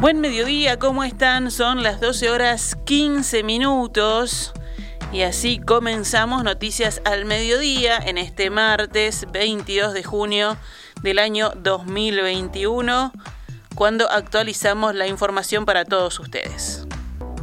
Buen mediodía, ¿cómo están? Son las 12 horas 15 minutos. Y así comenzamos Noticias al Mediodía en este martes 22 de junio del año 2021, cuando actualizamos la información para todos ustedes.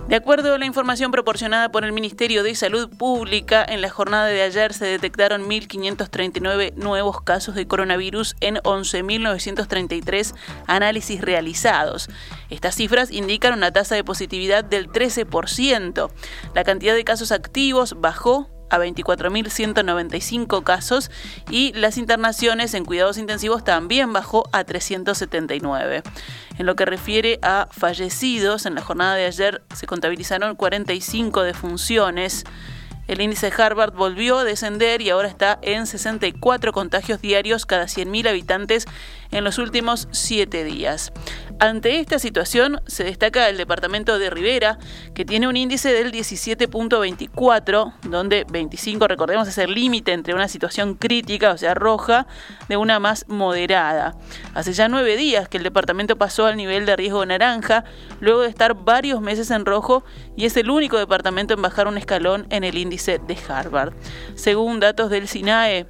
De acuerdo a la información proporcionada por el Ministerio de Salud Pública, en la jornada de ayer se detectaron 1.539 nuevos casos de coronavirus en 11.933 análisis realizados. Estas cifras indican una tasa de positividad del 13%. La cantidad de casos activos bajó a 24.195 casos y las internaciones en cuidados intensivos también bajó a 379. En lo que refiere a fallecidos, en la jornada de ayer se contabilizaron 45 defunciones. El índice Harvard volvió a descender y ahora está en 64 contagios diarios cada 100.000 habitantes en los últimos siete días. Ante esta situación se destaca el departamento de Rivera, que tiene un índice del 17.24, donde 25, recordemos, es el límite entre una situación crítica, o sea, roja, de una más moderada. Hace ya nueve días que el departamento pasó al nivel de riesgo naranja, luego de estar varios meses en rojo, y es el único departamento en bajar un escalón en el índice de Harvard. Según datos del SINAE,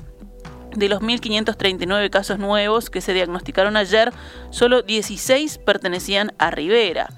de los 1.539 casos nuevos que se diagnosticaron ayer, solo 16 pertenecían a Rivera.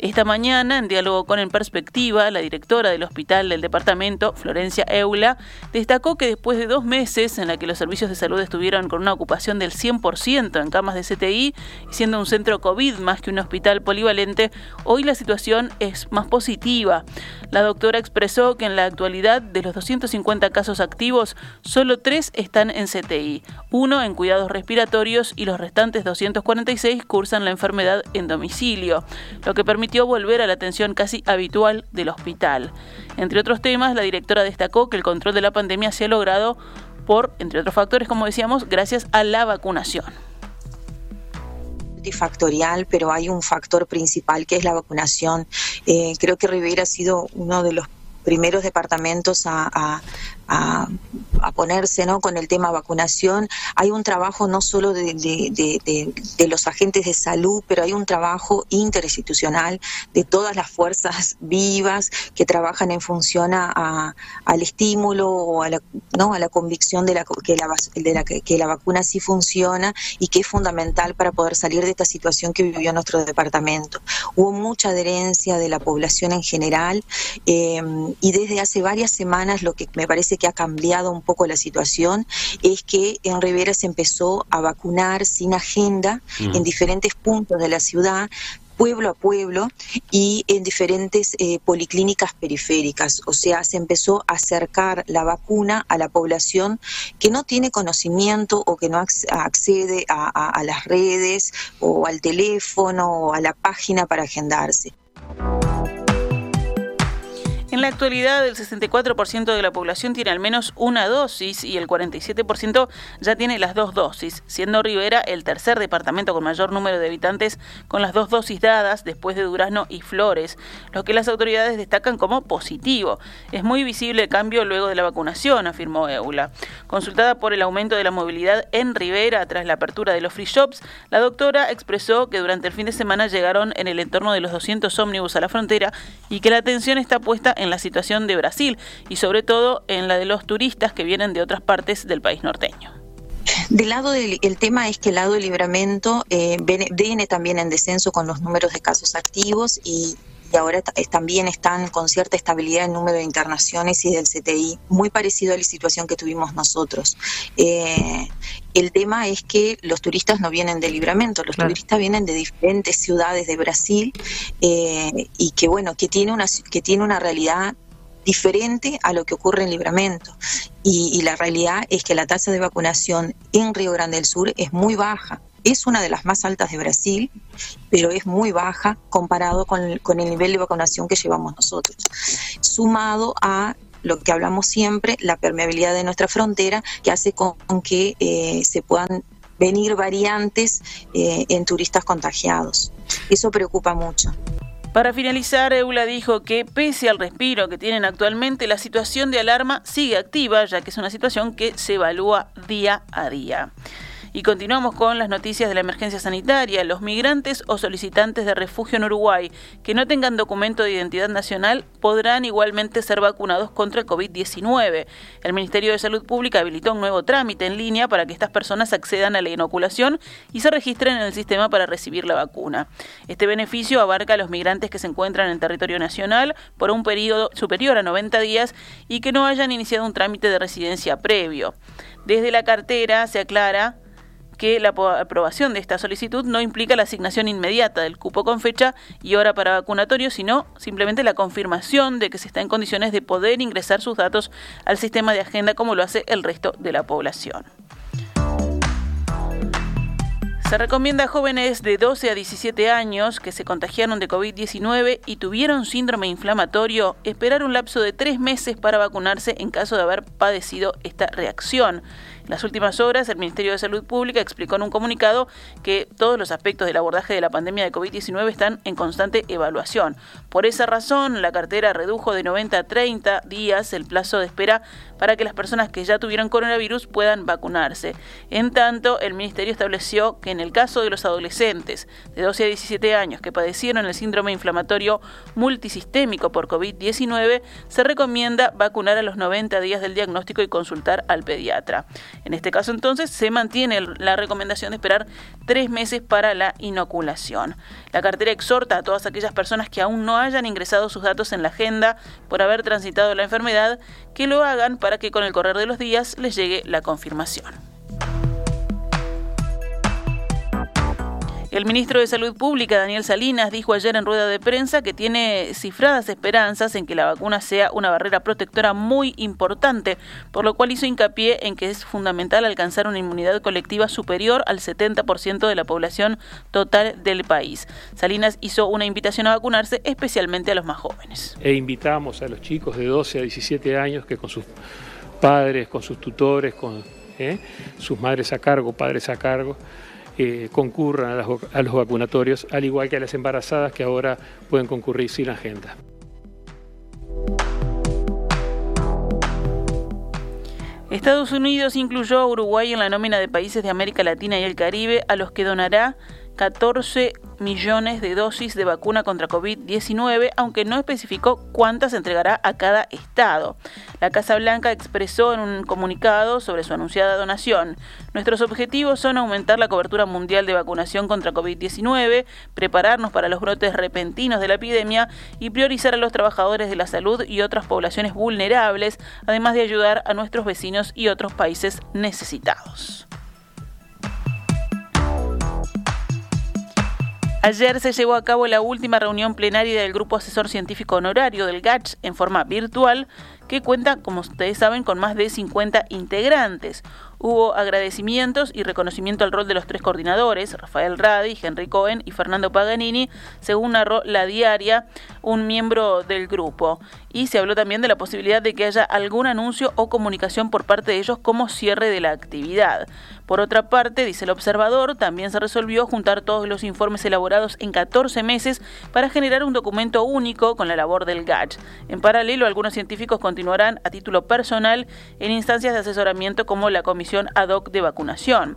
Esta mañana, en diálogo con En Perspectiva, la directora del hospital del departamento, Florencia Eula, destacó que después de dos meses en la que los servicios de salud estuvieron con una ocupación del 100% en camas de CTI siendo un centro COVID más que un hospital polivalente, hoy la situación es más positiva. La doctora expresó que en la actualidad de los 250 casos activos, solo tres están en CTI, uno en cuidados respiratorios y los restantes 246 cursan la enfermedad en domicilio, lo que permite volver a la atención casi habitual del hospital. Entre otros temas, la directora destacó que el control de la pandemia se ha logrado por, entre otros factores, como decíamos, gracias a la vacunación multifactorial, pero hay un factor principal que es la vacunación. Eh, creo que Rivera ha sido uno de los primeros departamentos a, a, ponerse ¿no? con el tema vacunación. Hay un trabajo no solo de, de, los agentes de salud, pero hay un trabajo interinstitucional de todas las fuerzas vivas que trabajan en función a, al estímulo o a la, ¿no? a la convicción de, la, que, la, de la, que la vacuna sí funciona y que es fundamental para poder salir de esta situación que vivió nuestro departamento. Hubo mucha adherencia de la población en general eh, y desde hace varias semanas lo que me parece que ha cambiado un poco la situación es que en Rivera se empezó a vacunar sin agenda en diferentes puntos de la ciudad pueblo a pueblo y en diferentes eh, policlínicas periféricas. O sea, se empezó a acercar la vacuna a la población que no tiene conocimiento o que no accede a las redes o al teléfono o a la página para agendarse. En la actualidad, el 64% de la población tiene al menos una dosis y el 47% ya tiene las dos dosis, siendo Rivera el tercer departamento con mayor número de habitantes con las dos dosis dadas después de Durazno y Flores, lo que las autoridades destacan como positivo. Es muy visible el cambio luego de la vacunación, afirmó Eula. Consultada por el aumento de la movilidad en Rivera tras la apertura de los free shops, la doctora expresó que durante el fin de semana llegaron en el entorno de los 200 ómnibus a la frontera y que la atención está puesta en la situación de Brasil y sobre todo en la de los turistas que vienen de otras partes del país norteño. Del lado del el tema es que el lado del libramento eh, viene, también en descenso con los números de casos activos y, ahora también están con cierta estabilidad el número de internaciones y del CTI, muy parecido a la situación que tuvimos nosotros. Eh, el tema es que los turistas no vienen de Libramento, los turistas vienen de diferentes ciudades de Brasil eh, y que bueno, que tiene una que tiene una realidad diferente a lo que ocurre en Libramento. Y, la realidad es que la tasa de vacunación en Río Grande del Sur es muy baja. Es una de las más altas de Brasil, pero es muy baja comparado con con el nivel de vacunación que llevamos nosotros. Sumado a lo que hablamos siempre, la permeabilidad de nuestra frontera, que hace con que eh, se puedan venir variantes eh, en turistas contagiados. Eso preocupa mucho. Para finalizar, Eula dijo que pese al respiro que tienen actualmente, la situación de alarma sigue activa, ya que es una situación que se evalúa día a día. Y continuamos con las noticias de la emergencia sanitaria. Los migrantes o solicitantes de refugio en Uruguay que no tengan documento de identidad nacional podrán igualmente ser vacunados contra el COVID-19. El Ministerio de Salud Pública habilitó un nuevo trámite en línea para que estas personas accedan a la inoculación y se registren en el sistema para recibir la vacuna. Este beneficio abarca a los migrantes que se encuentran en territorio nacional por un periodo superior a 90 días y que no hayan iniciado un trámite de residencia previo. Desde la cartera se aclara que la aprobación de esta solicitud no implica la asignación inmediata del cupo con fecha y hora para vacunatorio, sino simplemente la confirmación de que se está en condiciones de poder ingresar sus datos al sistema de agenda como lo hace el resto de la población. Se recomienda a jóvenes de 12 a 17 años que se contagiaron de COVID-19 y tuvieron síndrome inflamatorio esperar un lapso de tres meses para vacunarse en caso de haber padecido esta reacción. Las últimas horas, el Ministerio de Salud Pública explicó en un comunicado que todos los aspectos del abordaje de la pandemia de COVID-19 están en constante evaluación. Por esa razón, la cartera redujo de 90 a 30 días el plazo de espera para que las personas que ya tuvieron coronavirus puedan vacunarse. En tanto, el Ministerio estableció que en el caso de los adolescentes de 12 a 17 años que padecieron el síndrome inflamatorio multisistémico por COVID-19, se recomienda vacunar a los 90 días del diagnóstico y consultar al pediatra. En este caso entonces se mantiene la recomendación de esperar tres meses para la inoculación. La cartera exhorta a todas aquellas personas que aún no hayan ingresado sus datos en la agenda por haber transitado la enfermedad que lo hagan para que con el correr de los días les llegue la confirmación. El ministro de Salud Pública, Daniel Salinas, dijo ayer en rueda de prensa que tiene cifradas esperanzas en que la vacuna sea una barrera protectora muy importante, por lo cual hizo hincapié en que es fundamental alcanzar una inmunidad colectiva superior al 70% de la población total del país. Salinas hizo una invitación a vacunarse especialmente a los más jóvenes. E invitamos a los chicos de 12 a 17 años que con sus padres, con sus tutores, con ¿eh? sus madres a cargo, padres a cargo, concurran a, los vacunatorios, al igual que a las embarazadas que ahora pueden concurrir sin agenda. Estados Unidos incluyó a Uruguay en la nómina de países de América Latina y el Caribe a los que donará 14 millones de dosis de vacuna contra COVID-19, aunque no especificó cuántas entregará a cada estado. La Casa Blanca expresó en un comunicado sobre su anunciada donación, nuestros objetivos son aumentar la cobertura mundial de vacunación contra COVID-19, prepararnos para los brotes repentinos de la epidemia y priorizar a los trabajadores de la salud y otras poblaciones vulnerables, además de ayudar a nuestros vecinos y otros países necesitados. Ayer se llevó a cabo la última reunión plenaria del Grupo Asesor Científico Honorario del GACH en forma virtual, que cuenta, como ustedes saben, con más de 50 integrantes. Hubo agradecimientos y reconocimiento al rol de los tres coordinadores, Rafael Radi, Henry Cohen y Fernando Paganini, según narró la diaria, un miembro del grupo. Y se habló también de la posibilidad de que haya algún anuncio o comunicación por parte de ellos como cierre de la actividad. Por otra parte, dice el observador, también se resolvió juntar todos los informes elaborados en 14 meses para generar un documento único con la labor del GACH. En paralelo, algunos científicos continuarán a título personal en instancias de asesoramiento como la Comisión ad hoc de vacunación.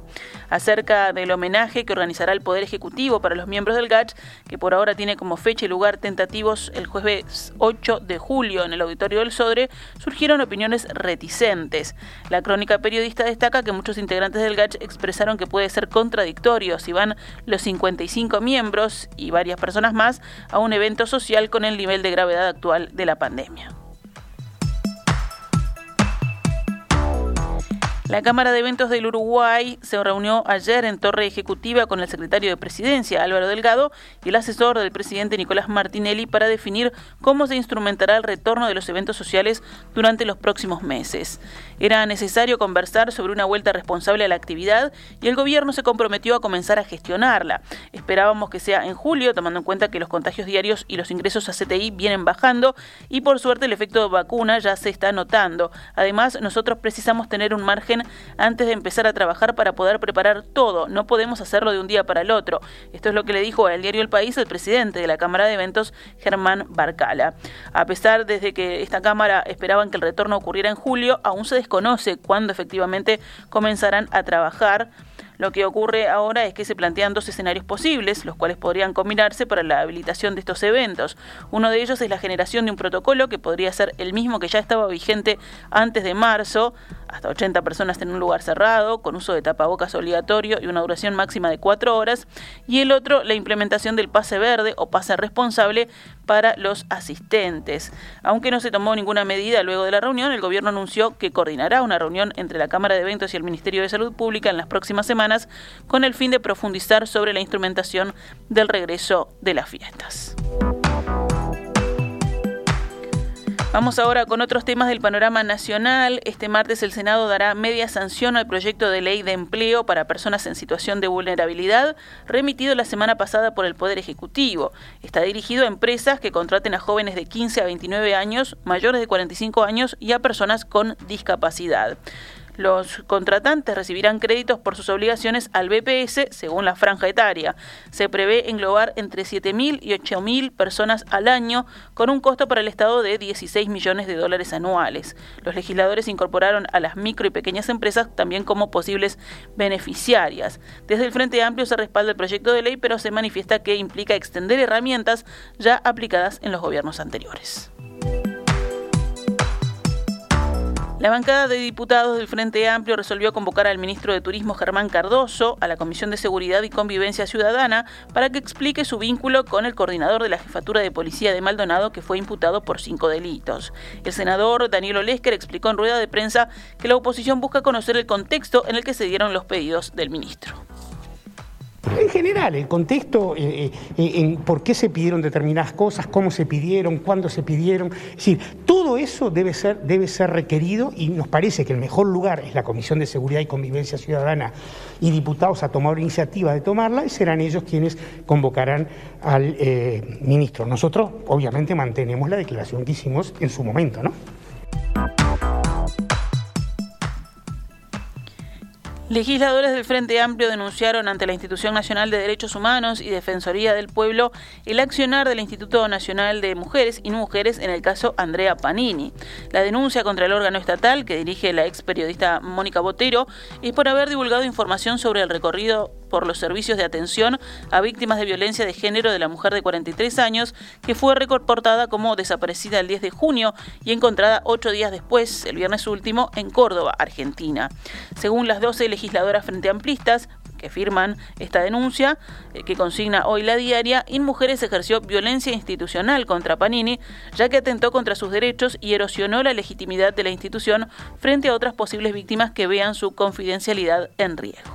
Acerca del homenaje que organizará el Poder Ejecutivo para los miembros del GATS, que por ahora tiene como fecha y lugar tentativos el jueves 8 de julio en el auditorio del Sodre, surgieron opiniones reticentes. La crónica periodista destaca que muchos integrantes del GATS expresaron que puede ser contradictorio si van los 55 miembros y varias personas más a un evento social con el nivel de gravedad actual de la pandemia. La Cámara de Eventos del Uruguay se reunió ayer en Torre Ejecutiva con el secretario de Presidencia, Álvaro Delgado, y el asesor del presidente Nicolás Martinelli para definir cómo se instrumentará el retorno de los eventos sociales durante los próximos meses. Era necesario conversar sobre una vuelta responsable a la actividad y el gobierno se comprometió a comenzar a gestionarla. Esperábamos que sea en julio, tomando en cuenta que los contagios diarios y los ingresos a CTI vienen bajando y por suerte el efecto de vacuna ya se está notando. Además, nosotros precisamos tener un margen antes de empezar a trabajar para poder preparar todo. No podemos hacerlo de un día para el otro. Esto es lo que le dijo al diario El País el presidente de la Cámara de Eventos, Germán Barcala. A pesar desde que esta Cámara esperaban que el retorno ocurriera en julio, aún se desconoce cuándo efectivamente comenzarán a trabajar Lo que ocurre ahora es que se plantean dos escenarios posibles, los cuales podrían combinarse para la habilitación de estos eventos. Uno de ellos es la generación de un protocolo que podría ser el mismo que ya estaba vigente antes de marzo, hasta 80 personas en un lugar cerrado, con uso de tapabocas obligatorio y una duración máxima de cuatro horas, y el otro, la implementación del pase verde o pase responsable para los asistentes. Aunque no se tomó ninguna medida luego de la reunión, el gobierno anunció que coordinará una reunión entre la Cámara de Eventos y el Ministerio de Salud Pública en las próximas semanas con el fin de profundizar sobre la instrumentación del regreso de las fiestas. Vamos ahora con otros temas del panorama nacional. Este martes el Senado dará media sanción al proyecto de ley de empleo para personas en situación de vulnerabilidad, remitido la semana pasada por el Poder Ejecutivo. Está dirigido a empresas que contraten a jóvenes de 15 a 29 años, mayores de 45 años y a personas con discapacidad. Los contratantes recibirán créditos por sus obligaciones al BPS según la franja etaria. Se prevé englobar entre 7.000 y 8.000 personas al año con un costo para el Estado de 16 millones de dólares anuales. Los legisladores incorporaron a las micro y pequeñas empresas también como posibles beneficiarias. Desde el Frente Amplio se respalda el proyecto de ley, pero se manifiesta que implica extender herramientas ya aplicadas en los gobiernos anteriores. La bancada de diputados del Frente Amplio resolvió convocar al ministro de Turismo Germán Cardoso a la Comisión de Seguridad y Convivencia Ciudadana para que explique su vínculo con el coordinador de la Jefatura de Policía de Maldonado que fue imputado por cinco delitos. El senador Daniel Olesker explicó en rueda de prensa que la oposición busca conocer el contexto en el que se dieron los pedidos del ministro. En general, el contexto, eh, eh, en por qué se pidieron determinadas cosas, cómo se pidieron, cuándo se pidieron. Es decir, todo eso debe ser, debe ser requerido y nos parece que el mejor lugar es la Comisión de Seguridad y Convivencia Ciudadana y diputados a tomar iniciativa de tomarla y serán ellos quienes convocarán al eh, ministro. Nosotros, obviamente, mantenemos la declaración que hicimos en su momento, ¿no? Legisladores del Frente Amplio denunciaron ante la Institución Nacional de Derechos Humanos y Defensoría del Pueblo el accionar del Instituto Nacional de Mujeres y Mujeres en el caso Andrea Panini. La denuncia contra el órgano estatal que dirige la ex periodista Mónica Botero es por haber divulgado información sobre el recorrido por los servicios de atención a víctimas de violencia de género de la mujer de 43 años, que fue reportada como desaparecida el 10 de junio y encontrada ocho días después, el viernes último, en Córdoba, Argentina. Según las 12 legisladoras frente amplistas, que firman esta denuncia eh, que consigna hoy la diaria, InMujeres ejerció violencia institucional contra Panini, ya que atentó contra sus derechos y erosionó la legitimidad de la institución frente a otras posibles víctimas que vean su confidencialidad en riesgo.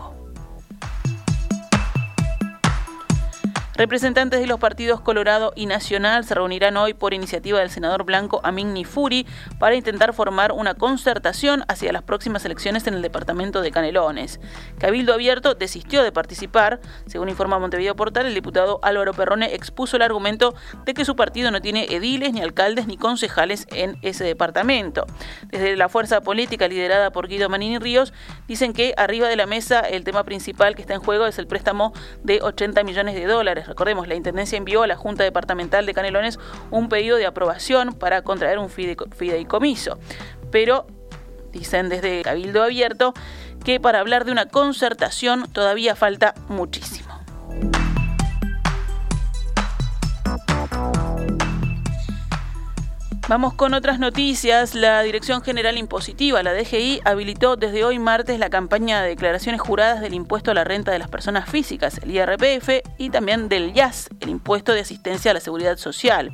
Representantes de los partidos Colorado y Nacional se reunirán hoy por iniciativa del senador blanco Amin Nifuri para intentar formar una concertación hacia las próximas elecciones en el departamento de Canelones. Cabildo Abierto desistió de participar. Según informa Montevideo Portal, el diputado Álvaro Perrone expuso el argumento de que su partido no tiene ediles, ni alcaldes, ni concejales en ese departamento. Desde la fuerza política liderada por Guido Manini Ríos, dicen que arriba de la mesa el tema principal que está en juego es el préstamo de 80 millones de dólares Recordemos, la Intendencia envió a la Junta Departamental de Canelones un pedido de aprobación para contraer un fideicomiso. Pero dicen desde Cabildo Abierto que para hablar de una concertación todavía falta muchísimo. Vamos con otras noticias. La Dirección General Impositiva, la DGI, habilitó desde hoy martes la campaña de declaraciones juradas del impuesto a la renta de las personas físicas, el IRPF, y también del IAS, el impuesto de asistencia a la seguridad social.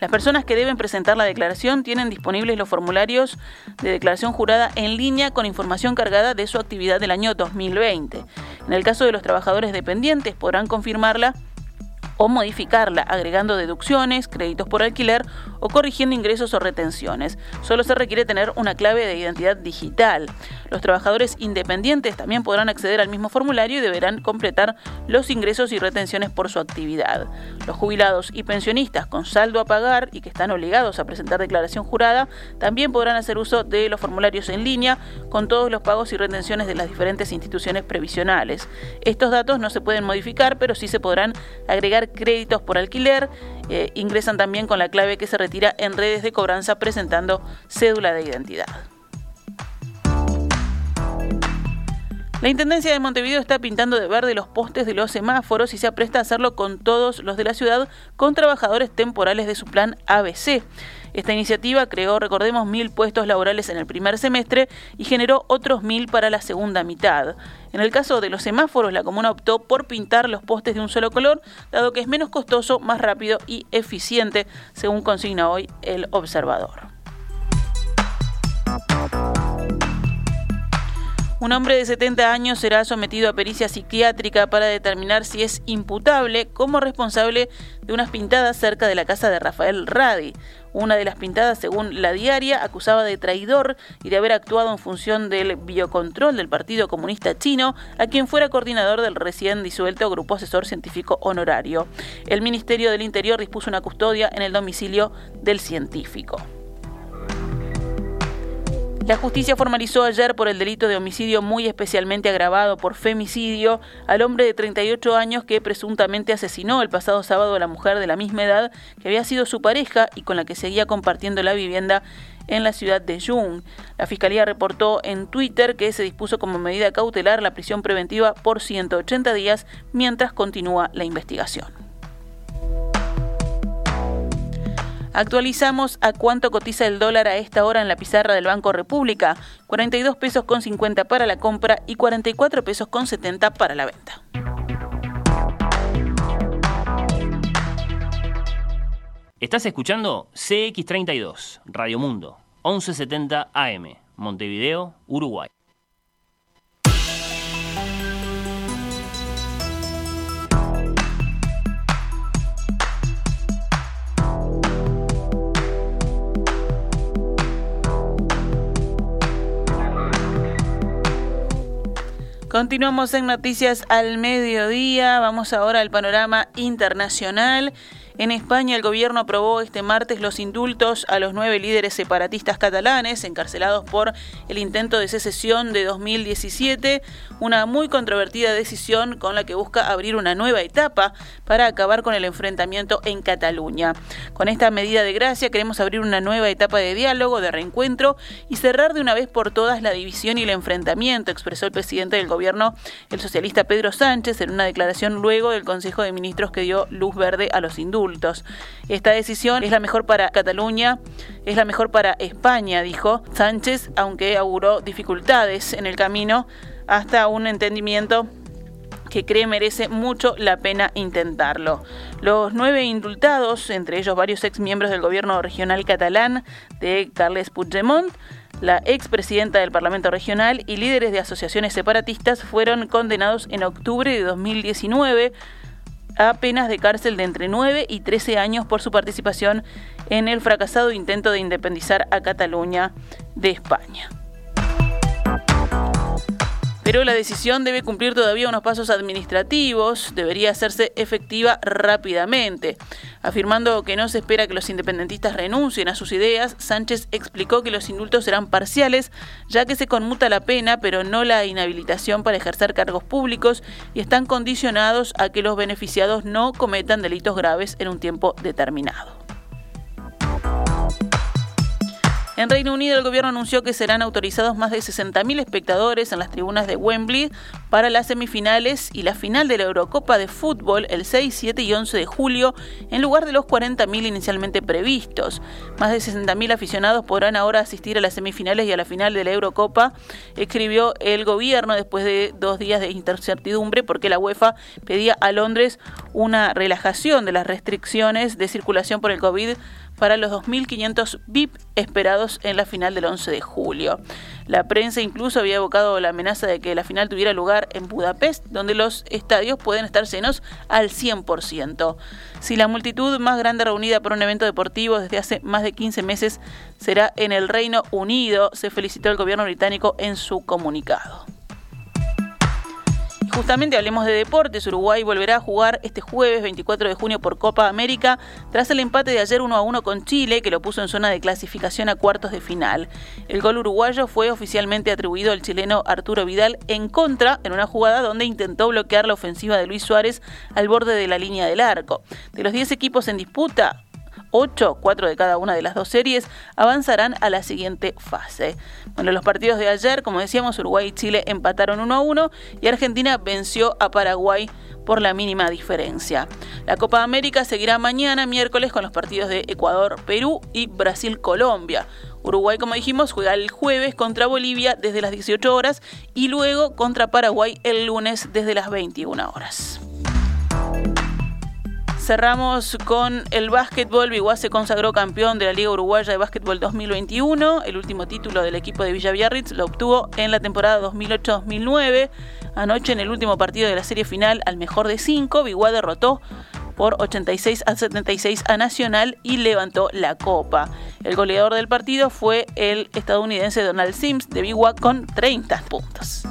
Las personas que deben presentar la declaración tienen disponibles los formularios de declaración jurada en línea con información cargada de su actividad del año 2020. En el caso de los trabajadores dependientes podrán confirmarla o modificarla agregando deducciones, créditos por alquiler o corrigiendo ingresos o retenciones. Solo se requiere tener una clave de identidad digital. Los trabajadores independientes también podrán acceder al mismo formulario y deberán completar los ingresos y retenciones por su actividad. Los jubilados y pensionistas con saldo a pagar y que están obligados a presentar declaración jurada también podrán hacer uso de los formularios en línea con todos los pagos y retenciones de las diferentes instituciones previsionales. Estos datos no se pueden modificar, pero sí se podrán agregar créditos por alquiler. Eh, ingresan también con la clave que se retira en redes de cobranza presentando cédula de identidad. La Intendencia de Montevideo está pintando de verde los postes de los semáforos y se apresta a hacerlo con todos los de la ciudad con trabajadores temporales de su plan ABC. Esta iniciativa creó, recordemos, mil puestos laborales en el primer semestre y generó otros mil para la segunda mitad. En el caso de los semáforos, la comuna optó por pintar los postes de un solo color, dado que es menos costoso, más rápido y eficiente, según consigna hoy el observador. Un hombre de 70 años será sometido a pericia psiquiátrica para determinar si es imputable como responsable de unas pintadas cerca de la casa de Rafael Radi. Una de las pintadas, según la diaria, acusaba de traidor y de haber actuado en función del biocontrol del Partido Comunista Chino, a quien fuera coordinador del recién disuelto Grupo Asesor Científico Honorario. El Ministerio del Interior dispuso una custodia en el domicilio del científico. La justicia formalizó ayer por el delito de homicidio muy especialmente agravado por femicidio al hombre de 38 años que presuntamente asesinó el pasado sábado a la mujer de la misma edad que había sido su pareja y con la que seguía compartiendo la vivienda en la ciudad de Jung. La fiscalía reportó en Twitter que se dispuso como medida cautelar la prisión preventiva por 180 días mientras continúa la investigación. Actualizamos a cuánto cotiza el dólar a esta hora en la pizarra del Banco República. 42 pesos con 50 para la compra y 44 pesos con 70 para la venta. Estás escuchando CX32, Radio Mundo, 1170 AM, Montevideo, Uruguay. Continuamos en Noticias al Mediodía. Vamos ahora al panorama internacional. En España, el gobierno aprobó este martes los indultos a los nueve líderes separatistas catalanes encarcelados por el intento de secesión de 2017, una muy controvertida decisión con la que busca abrir una nueva etapa para acabar con el enfrentamiento en Cataluña. Con esta medida de gracia queremos abrir una nueva etapa de diálogo, de reencuentro y cerrar de una vez por todas la división y el enfrentamiento, expresó el presidente del gobierno, el socialista Pedro Sánchez, en una declaración luego del Consejo de Ministros que dio luz verde a los indultos. Esta decisión es la mejor para Cataluña, es la mejor para España, dijo Sánchez, aunque auguró dificultades en el camino hasta un entendimiento que cree merece mucho la pena intentarlo. Los nueve indultados, entre ellos varios exmiembros del gobierno regional catalán de Carles Puigdemont, la expresidenta del Parlamento Regional y líderes de asociaciones separatistas fueron condenados en octubre de 2019 a penas de cárcel de entre 9 y 13 años por su participación en el fracasado intento de independizar a Cataluña de España. Pero la decisión debe cumplir todavía unos pasos administrativos, debería hacerse efectiva rápidamente. Afirmando que no se espera que los independentistas renuncien a sus ideas, Sánchez explicó que los indultos serán parciales, ya que se conmuta la pena, pero no la inhabilitación para ejercer cargos públicos y están condicionados a que los beneficiados no cometan delitos graves en un tiempo determinado. En Reino Unido, el gobierno anunció que serán autorizados más de 60.000 espectadores en las tribunas de Wembley para las semifinales y la final de la Eurocopa de Fútbol el 6, 7 y 11 de julio, en lugar de los 40.000 inicialmente previstos. Más de 60.000 aficionados podrán ahora asistir a las semifinales y a la final de la Eurocopa, escribió el gobierno después de dos días de incertidumbre porque la UEFA pedía a Londres una relajación de las restricciones de circulación por el COVID para los 2.500 VIP esperados en la final del 11 de julio. La prensa incluso había evocado la amenaza de que la final tuviera lugar en Budapest, donde los estadios pueden estar llenos al 100%. Si la multitud más grande reunida por un evento deportivo desde hace más de 15 meses será en el Reino Unido, se felicitó el gobierno británico en su comunicado. Justamente hablemos de deportes. Uruguay volverá a jugar este jueves 24 de junio por Copa América tras el empate de ayer 1 a 1 con Chile que lo puso en zona de clasificación a cuartos de final. El gol uruguayo fue oficialmente atribuido al chileno Arturo Vidal en contra en una jugada donde intentó bloquear la ofensiva de Luis Suárez al borde de la línea del arco. De los 10 equipos en disputa, 8, 4 de cada una de las dos series, avanzarán a la siguiente fase. Bueno, los partidos de ayer, como decíamos, Uruguay y Chile empataron 1 a 1 y Argentina venció a Paraguay por la mínima diferencia. La Copa América seguirá mañana, miércoles, con los partidos de Ecuador, Perú y Brasil-Colombia. Uruguay, como dijimos, juega el jueves contra Bolivia desde las 18 horas y luego contra Paraguay el lunes desde las 21 horas. Cerramos con el básquetbol. Biguá se consagró campeón de la Liga Uruguaya de Básquetbol 2021. El último título del equipo de Villa Biarritz lo obtuvo en la temporada 2008-2009. Anoche, en el último partido de la serie final, al mejor de cinco, Biguá derrotó por 86 a 76 a Nacional y levantó la copa. El goleador del partido fue el estadounidense Donald Sims de Biguá con 30 puntos.